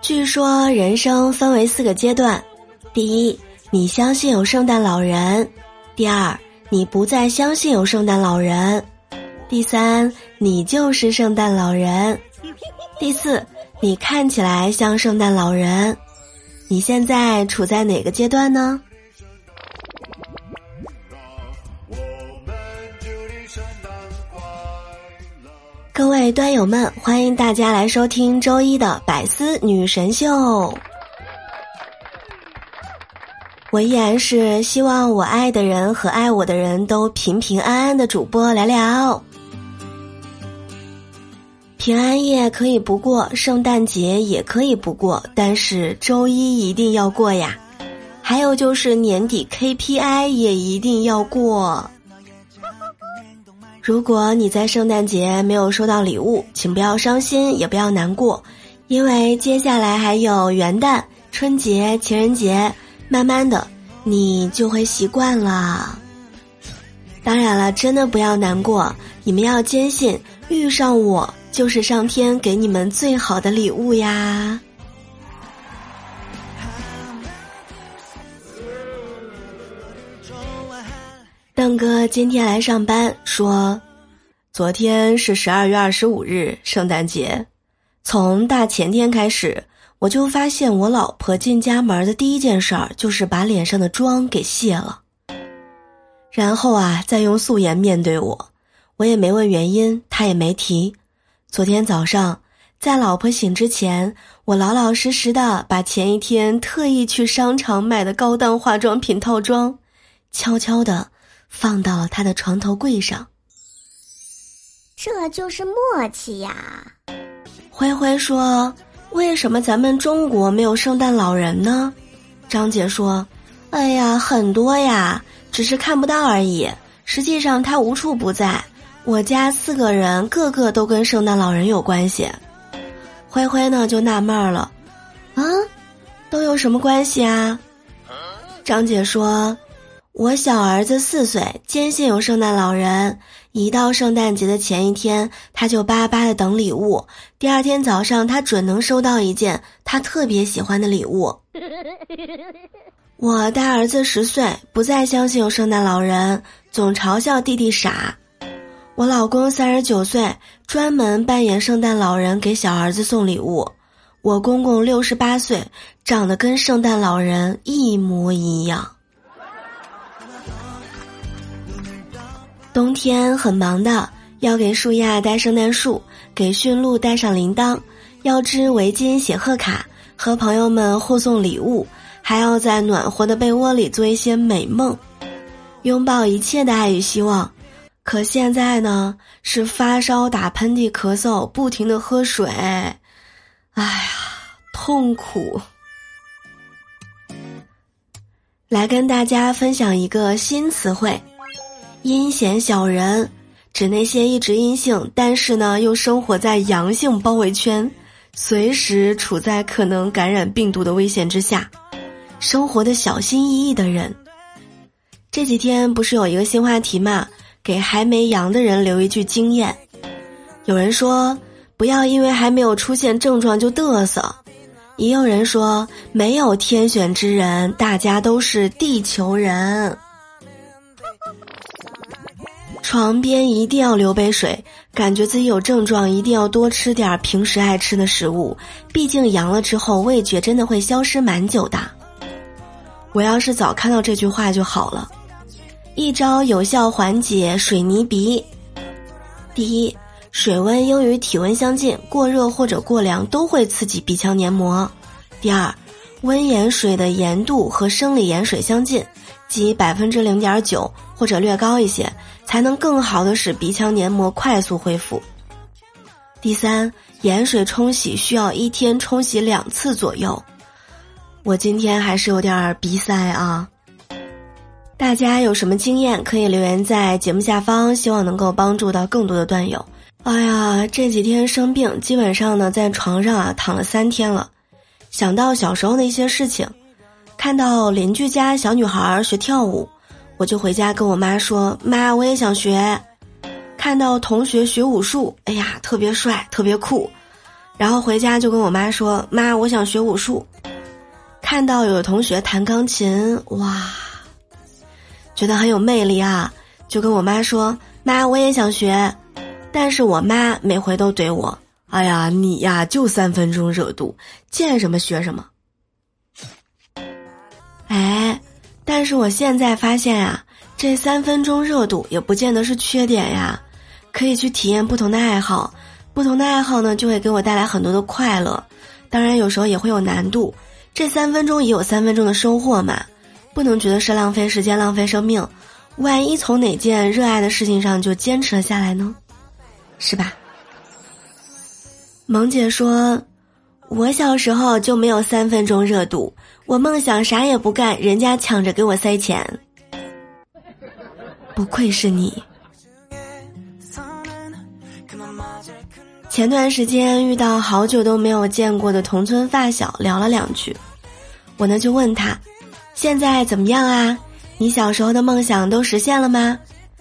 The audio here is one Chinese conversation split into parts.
据说人生分为四个阶段：第一，你相信有圣诞老人；第二，你不再相信有圣诞老人；第三，你就是圣诞老人；第四，你看起来像圣诞老人。你现在处在哪个阶段呢？各位端友们，欢迎大家来收听周一的百思女神秀。我依然是希望我爱的人和爱我的人都平平安安的主播聊聊。平安夜可以不过，圣诞节也可以不过，但是周一一定要过呀。还有就是年底 KPI 也一定要过。如果你在圣诞节没有收到礼物，请不要伤心，也不要难过，因为接下来还有元旦、春节、情人节，慢慢的你就会习惯了。当然了，真的不要难过，你们要坚信，遇上我就是上天给你们最好的礼物呀。邓哥今天来上班，说，昨天是十二月二十五日，圣诞节。从大前天开始，我就发现我老婆进家门的第一件事儿就是把脸上的妆给卸了，然后啊，再用素颜面对我。我也没问原因，她也没提。昨天早上，在老婆醒之前，我老老实实的把前一天特意去商场买的高档化妆品套装，悄悄的。放到了他的床头柜上，这就是默契呀。灰灰说：“为什么咱们中国没有圣诞老人呢？”张姐说：“哎呀，很多呀，只是看不到而已。实际上他无处不在。我家四个人，个个都跟圣诞老人有关系。”灰灰呢就纳闷了：“啊，都有什么关系啊？”张姐说。我小儿子四岁，坚信有圣诞老人。一到圣诞节的前一天，他就巴巴的等礼物。第二天早上，他准能收到一件他特别喜欢的礼物。我大儿子十岁，不再相信有圣诞老人，总嘲笑弟弟傻。我老公三十九岁，专门扮演圣诞老人给小儿子送礼物。我公公六十八岁，长得跟圣诞老人一模一样。冬天很忙的，要给树亚带圣诞树，给驯鹿带上铃铛，要织围巾、写贺卡，和朋友们互送礼物，还要在暖和的被窝里做一些美梦，拥抱一切的爱与希望。可现在呢，是发烧、打喷嚏、咳嗽，不停的喝水，哎呀，痛苦！来跟大家分享一个新词汇。阴险小人，指那些一直阴性，但是呢又生活在阳性包围圈，随时处在可能感染病毒的危险之下，生活的小心翼翼的人。这几天不是有一个新话题嘛？给还没阳的人留一句经验：有人说不要因为还没有出现症状就嘚瑟，也有人说没有天选之人，大家都是地球人。床边一定要留杯水，感觉自己有症状，一定要多吃点平时爱吃的食物。毕竟阳了之后，味觉真的会消失蛮久的。我要是早看到这句话就好了。一招有效缓解水泥鼻：第一，水温应与体温相近，过热或者过凉都会刺激鼻腔黏膜；第二，温盐水的盐度和生理盐水相近，即百分之零点九或者略高一些。才能更好的使鼻腔黏膜快速恢复。第三，盐水冲洗需要一天冲洗两次左右。我今天还是有点鼻塞啊。大家有什么经验可以留言在节目下方，希望能够帮助到更多的段友。哎呀，这几天生病，基本上呢在床上啊躺了三天了。想到小时候的一些事情，看到邻居家小女孩学跳舞。我就回家跟我妈说：“妈，我也想学。”看到同学学武术，哎呀，特别帅，特别酷，然后回家就跟我妈说：“妈，我想学武术。”看到有同学弹钢琴，哇，觉得很有魅力啊，就跟我妈说：“妈，我也想学。”但是我妈每回都怼我：“哎呀，你呀就三分钟热度，见什么学什么。”哎，但是我现在发现呀，这三分钟热度也不见得是缺点呀，可以去体验不同的爱好，不同的爱好呢就会给我带来很多的快乐，当然有时候也会有难度。这三分钟也有三分钟的收获嘛，不能觉得是浪费时间、浪费生命。万一从哪件热爱的事情上就坚持了下来呢？是吧？萌姐说：“我小时候就没有三分钟热度，我梦想啥也不干，人家抢着给我塞钱。不愧是你。”前段时间遇到好久都没有见过的同村发小，聊了两句，我呢就问他：“现在怎么样啊？你小时候的梦想都实现了吗？”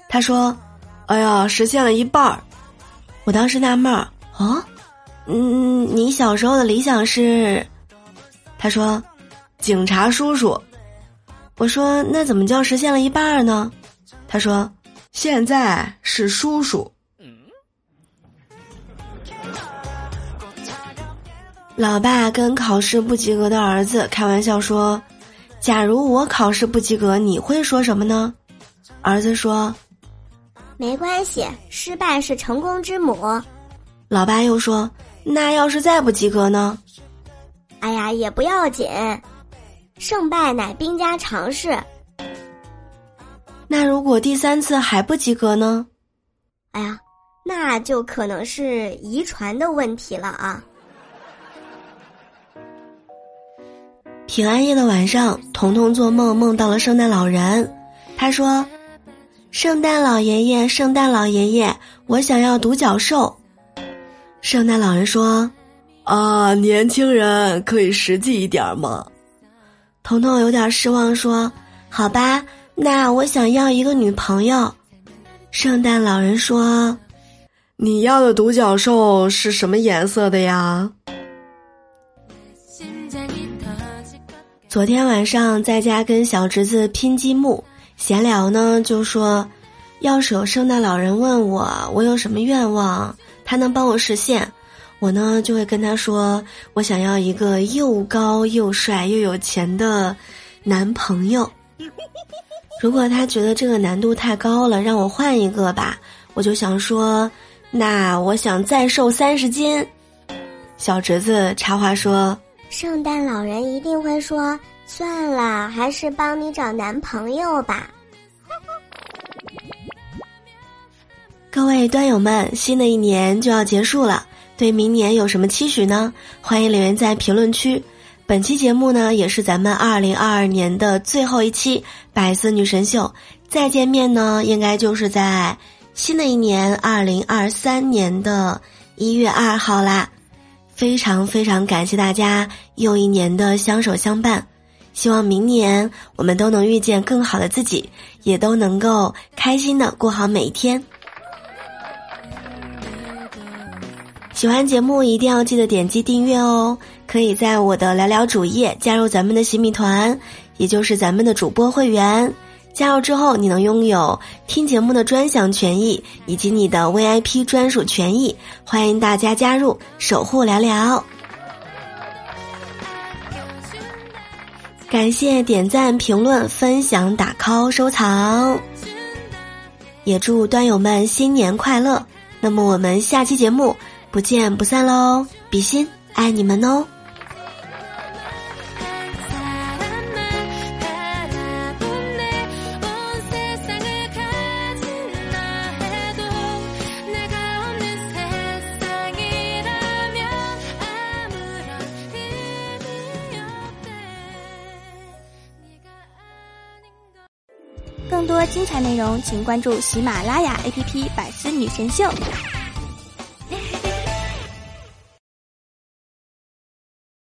他说：“哎呀，实现了一半儿。”我当时纳闷儿，哦，嗯，你小时候的理想是？他说，警察叔叔。我说，那怎么叫实现了一半儿呢？他说，现在是叔叔。老爸跟考试不及格的儿子开玩笑说：“假如我考试不及格，你会说什么呢？”儿子说。没关系，失败是成功之母。老爸又说：“那要是再不及格呢？”哎呀，也不要紧，胜败乃兵家常事。那如果第三次还不及格呢？哎呀，那就可能是遗传的问题了啊！平安夜的晚上，彤彤做梦梦到了圣诞老人，他说。圣诞老爷爷，圣诞老爷爷，我想要独角兽。圣诞老人说：“啊，年轻人可以实际一点吗？”彤彤有点失望说：“好吧，那我想要一个女朋友。”圣诞老人说：“你要的独角兽是什么颜色的呀？”昨天晚上在家跟小侄子拼积木。闲聊呢，就说，要是有圣诞老人问我我有什么愿望，他能帮我实现，我呢就会跟他说，我想要一个又高又帅又有钱的男朋友。如果他觉得这个难度太高了，让我换一个吧，我就想说，那我想再瘦三十斤。小侄子插话说，圣诞老人一定会说。算了，还是帮你找男朋友吧。各位端友们，新的一年就要结束了，对明年有什么期许呢？欢迎留言在评论区。本期节目呢，也是咱们二零二二年的最后一期《百思女神秀》，再见面呢，应该就是在新的一年二零二三年的一月二号啦。非常非常感谢大家又一年的相守相伴。希望明年我们都能遇见更好的自己，也都能够开心的过好每一天。喜欢节目一定要记得点击订阅哦！可以在我的聊聊主页加入咱们的洗米团，也就是咱们的主播会员。加入之后，你能拥有听节目的专享权益以及你的 VIP 专属权益。欢迎大家加入，守护聊聊。感谢点赞、评论、分享、打 call、收藏，也祝端友们新年快乐。那么我们下期节目不见不散喽！比心，爱你们哦。更多精彩内容，请关注喜马拉雅 APP《百思女神秀》。